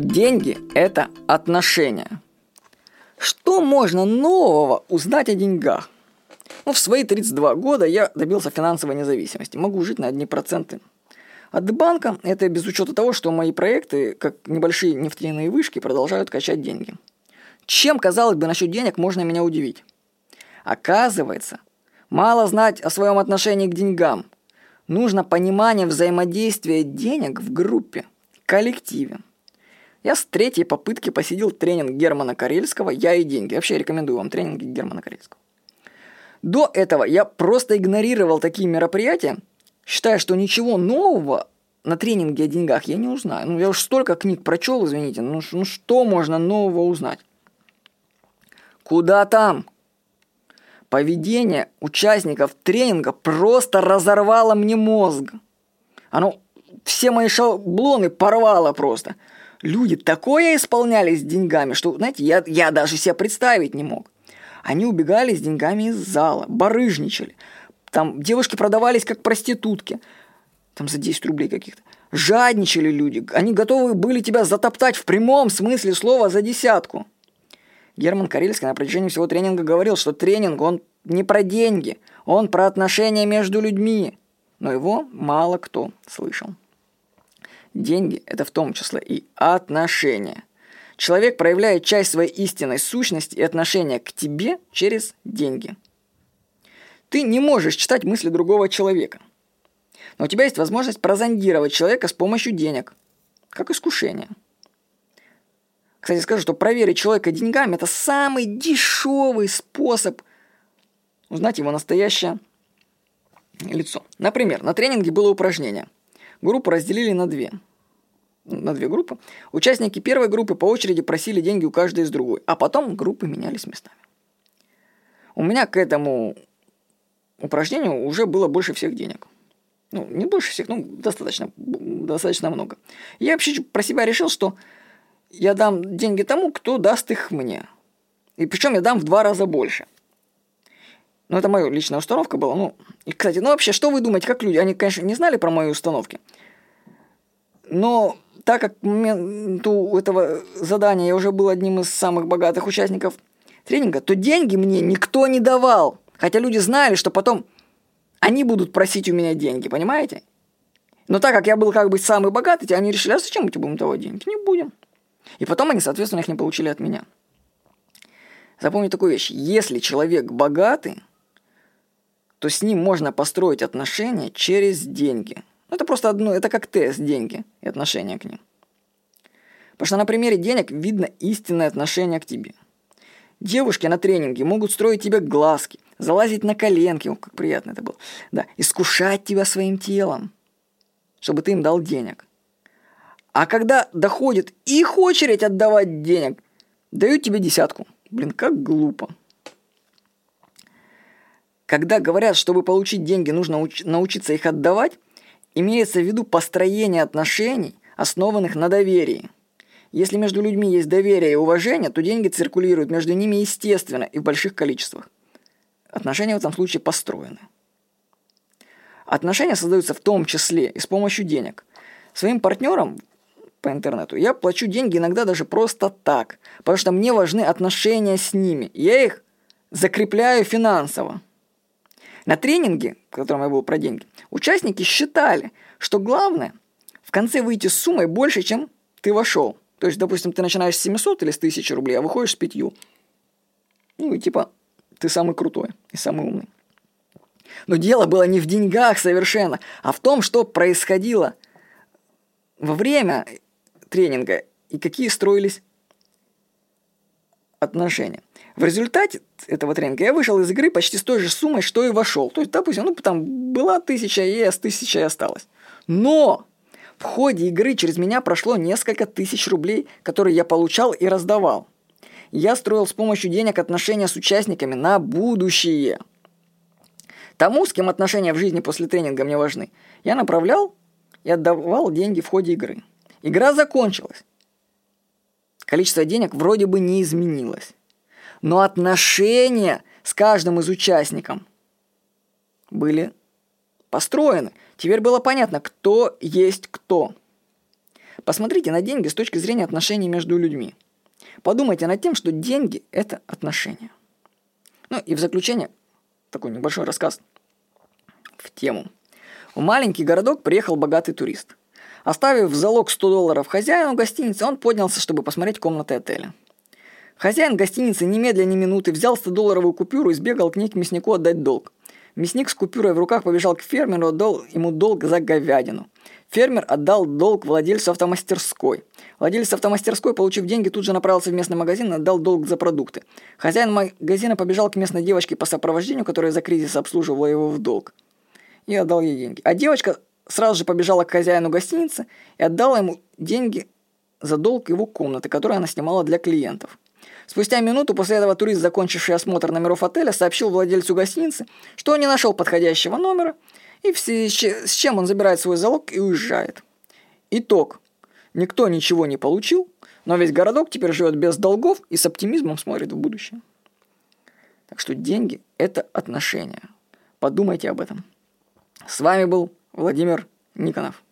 Деньги – это отношения. Что можно нового узнать о деньгах? Ну, в свои 32 года я добился финансовой независимости. Могу жить на одни проценты. От банка это без учета того, что мои проекты, как небольшие нефтяные вышки, продолжают качать деньги. Чем, казалось бы, насчет денег можно меня удивить? Оказывается, мало знать о своем отношении к деньгам. Нужно понимание взаимодействия денег в группе, коллективе. Я с третьей попытки посетил тренинг Германа Карельского «Я и деньги». Вообще рекомендую вам тренинги Германа Карельского. До этого я просто игнорировал такие мероприятия, считая, что ничего нового на тренинге о деньгах я не узнаю. Ну, я уж столько книг прочел, извините, ну, ну что можно нового узнать? Куда там? Поведение участников тренинга просто разорвало мне мозг. Оно все мои шаблоны порвало просто – Люди такое исполняли с деньгами, что, знаете, я, я даже себе представить не мог. Они убегали с деньгами из зала, барыжничали. Там девушки продавались как проститутки. Там за 10 рублей каких-то. Жадничали люди. Они готовы были тебя затоптать в прямом смысле слова за десятку. Герман Карельский на протяжении всего тренинга говорил, что тренинг, он не про деньги, он про отношения между людьми. Но его мало кто слышал. Деньги – это в том числе и отношения. Человек проявляет часть своей истинной сущности и отношения к тебе через деньги. Ты не можешь читать мысли другого человека. Но у тебя есть возможность прозондировать человека с помощью денег, как искушение. Кстати, скажу, что проверить человека деньгами – это самый дешевый способ узнать его настоящее лицо. Например, на тренинге было упражнение – Группу разделили на две. На две группы. Участники первой группы по очереди просили деньги у каждой из другой, а потом группы менялись местами. У меня к этому упражнению уже было больше всех денег. Ну, не больше всех, ну, достаточно, достаточно много. Я вообще про себя решил, что я дам деньги тому, кто даст их мне. И причем я дам в два раза больше – ну, это моя личная установка была. Ну, и, кстати, ну вообще, что вы думаете, как люди? Они, конечно, не знали про мои установки. Но так как к моменту этого задания я уже был одним из самых богатых участников тренинга, то деньги мне никто не давал. Хотя люди знали, что потом они будут просить у меня деньги, понимаете? Но так как я был как бы самый богатый, они решили, а зачем мы тебе будем давать деньги? Не будем. И потом они, соответственно, их не получили от меня. Запомни такую вещь. Если человек богатый, то с ним можно построить отношения через деньги. Ну, это просто одно, это как тест, деньги и отношения к ним. Потому что на примере денег видно истинное отношение к тебе. Девушки на тренинге могут строить тебе глазки, залазить на коленки, о, как приятно это было, да, искушать тебя своим телом, чтобы ты им дал денег. А когда доходит их очередь отдавать денег, дают тебе десятку. Блин, как глупо. Когда говорят, чтобы получить деньги, нужно уч- научиться их отдавать, имеется в виду построение отношений, основанных на доверии. Если между людьми есть доверие и уважение, то деньги циркулируют между ними естественно и в больших количествах. Отношения в этом случае построены. Отношения создаются в том числе и с помощью денег. Своим партнерам по интернету я плачу деньги иногда даже просто так, потому что мне важны отношения с ними. Я их закрепляю финансово. На тренинге, в котором я был про деньги, участники считали, что главное в конце выйти с суммой больше, чем ты вошел. То есть, допустим, ты начинаешь с 700 или с 1000 рублей, а выходишь с 5. Ну и типа, ты самый крутой и самый умный. Но дело было не в деньгах совершенно, а в том, что происходило во время тренинга и какие строились отношения. В результате этого тренинга я вышел из игры почти с той же суммой, что и вошел. То есть, допустим, ну, там была тысяча, и с тысяча и осталось. Но в ходе игры через меня прошло несколько тысяч рублей, которые я получал и раздавал. Я строил с помощью денег отношения с участниками на будущее. Тому, с кем отношения в жизни после тренинга мне важны, я направлял и отдавал деньги в ходе игры. Игра закончилась. Количество денег вроде бы не изменилось но отношения с каждым из участников были построены. Теперь было понятно, кто есть кто. Посмотрите на деньги с точки зрения отношений между людьми. Подумайте над тем, что деньги – это отношения. Ну и в заключение такой небольшой рассказ в тему. В маленький городок приехал богатый турист. Оставив в залог 100 долларов хозяину гостиницы, он поднялся, чтобы посмотреть комнаты отеля. Хозяин гостиницы немедленно ни минуты взял 100-долларовую купюру и сбегал к ней к мяснику отдать долг. Мясник с купюрой в руках побежал к фермеру отдал ему долг за говядину. Фермер отдал долг владельцу автомастерской. Владелец автомастерской, получив деньги, тут же направился в местный магазин и отдал долг за продукты. Хозяин магазина побежал к местной девочке по сопровождению, которая за кризис обслуживала его в долг. И отдал ей деньги. А девочка сразу же побежала к хозяину гостиницы и отдала ему деньги за долг его комнаты, которую она снимала для клиентов. Спустя минуту после этого турист, закончивший осмотр номеров отеля, сообщил владельцу гостиницы, что он не нашел подходящего номера, и с чем он забирает свой залог и уезжает. Итог. Никто ничего не получил, но весь городок теперь живет без долгов и с оптимизмом смотрит в будущее. Так что деньги – это отношения. Подумайте об этом. С вами был Владимир Никонов.